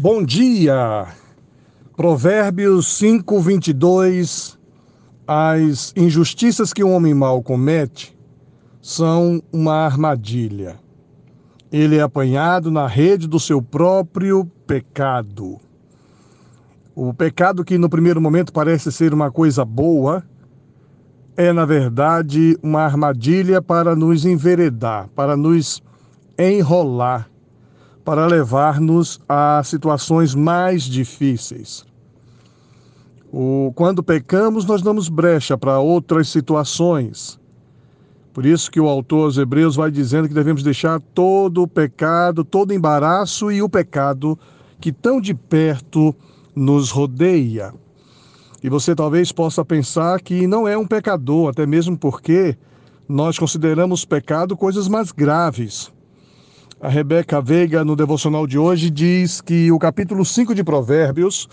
Bom dia! Provérbios 5, 22. As injustiças que o homem mau comete são uma armadilha. Ele é apanhado na rede do seu próprio pecado. O pecado que no primeiro momento parece ser uma coisa boa, é na verdade uma armadilha para nos enveredar, para nos enrolar para levar-nos a situações mais difíceis. O, quando pecamos, nós damos brecha para outras situações. Por isso que o autor aos Hebreus vai dizendo que devemos deixar todo o pecado, todo o embaraço e o pecado que tão de perto nos rodeia. E você talvez possa pensar que não é um pecador, até mesmo porque nós consideramos pecado coisas mais graves. A Rebeca Veiga, no devocional de hoje, diz que o capítulo 5 de Provérbios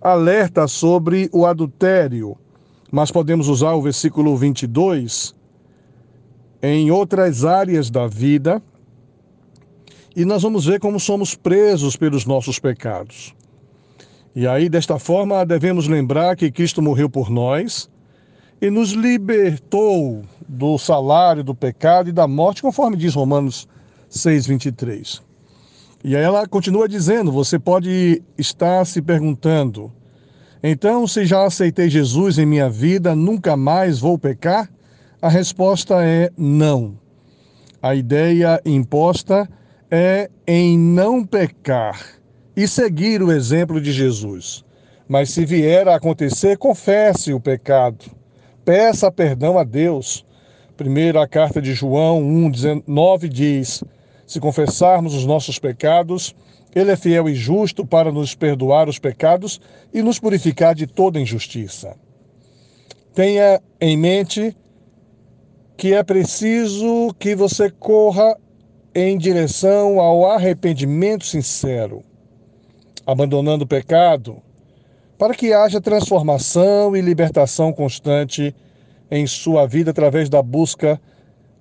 alerta sobre o adultério, mas podemos usar o versículo 22 em outras áreas da vida e nós vamos ver como somos presos pelos nossos pecados. E aí, desta forma, devemos lembrar que Cristo morreu por nós e nos libertou do salário do pecado e da morte, conforme diz Romanos 6:23. E aí ela continua dizendo: você pode estar se perguntando, então, se já aceitei Jesus em minha vida, nunca mais vou pecar? A resposta é não. A ideia imposta é em não pecar e seguir o exemplo de Jesus. Mas se vier a acontecer, confesse o pecado. Peça perdão a Deus. Primeiro, a carta de João 1,19 diz: se confessarmos os nossos pecados, Ele é fiel e justo para nos perdoar os pecados e nos purificar de toda injustiça. Tenha em mente que é preciso que você corra em direção ao arrependimento sincero, abandonando o pecado, para que haja transformação e libertação constante em sua vida através da busca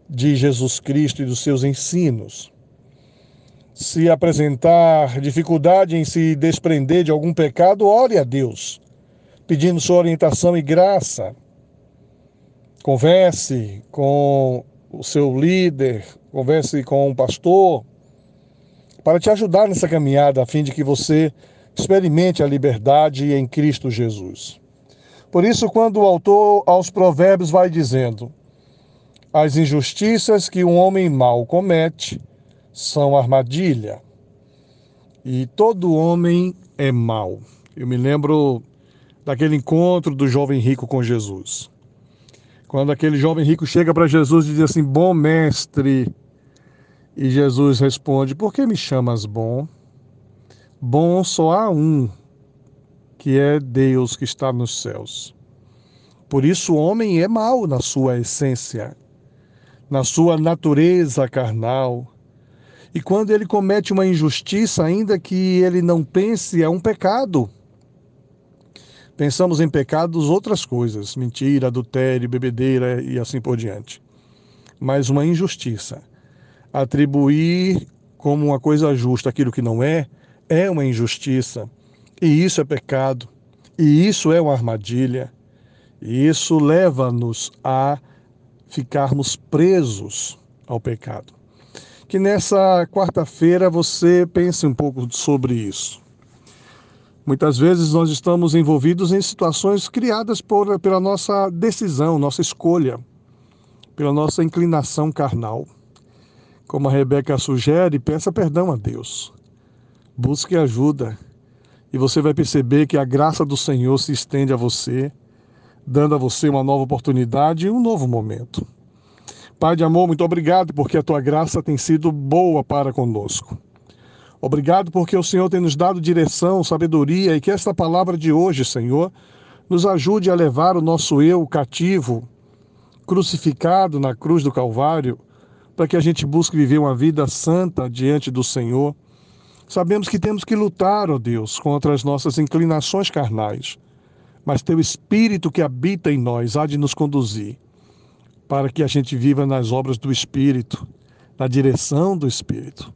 de Jesus Cristo e dos seus ensinos se apresentar dificuldade em se desprender de algum pecado, ore a Deus, pedindo sua orientação e graça. Converse com o seu líder, converse com um pastor, para te ajudar nessa caminhada, a fim de que você experimente a liberdade em Cristo Jesus. Por isso, quando o autor aos Provérbios vai dizendo: as injustiças que um homem mau comete, são armadilha. E todo homem é mau. Eu me lembro daquele encontro do jovem rico com Jesus. Quando aquele jovem rico chega para Jesus e diz assim: Bom mestre. E Jesus responde: Por que me chamas bom? Bom só há um, que é Deus que está nos céus. Por isso o homem é mau na sua essência, na sua natureza carnal e quando ele comete uma injustiça, ainda que ele não pense, é um pecado. Pensamos em pecados outras coisas, mentira, adultério, bebedeira e assim por diante. Mas uma injustiça, atribuir como uma coisa justa aquilo que não é, é uma injustiça. E isso é pecado. E isso é uma armadilha. E isso leva-nos a ficarmos presos ao pecado que nessa quarta-feira você pense um pouco sobre isso. Muitas vezes nós estamos envolvidos em situações criadas por, pela nossa decisão, nossa escolha, pela nossa inclinação carnal. Como a Rebeca sugere, peça perdão a Deus. Busque ajuda. E você vai perceber que a graça do Senhor se estende a você, dando a você uma nova oportunidade e um novo momento. Pai de amor, muito obrigado porque a tua graça tem sido boa para conosco. Obrigado porque o Senhor tem nos dado direção, sabedoria e que esta palavra de hoje, Senhor, nos ajude a levar o nosso eu cativo, crucificado na cruz do Calvário, para que a gente busque viver uma vida santa diante do Senhor. Sabemos que temos que lutar, ó Deus, contra as nossas inclinações carnais, mas teu Espírito que habita em nós há de nos conduzir para que a gente viva nas obras do Espírito, na direção do Espírito.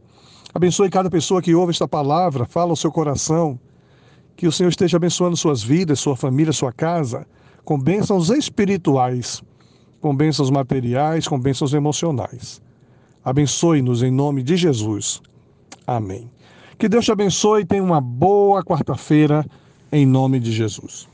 Abençoe cada pessoa que ouve esta palavra, fala ao seu coração. Que o Senhor esteja abençoando suas vidas, sua família, sua casa, com bênçãos espirituais, com bênçãos materiais, com bênçãos emocionais. Abençoe-nos em nome de Jesus. Amém. Que Deus te abençoe e tenha uma boa quarta-feira, em nome de Jesus.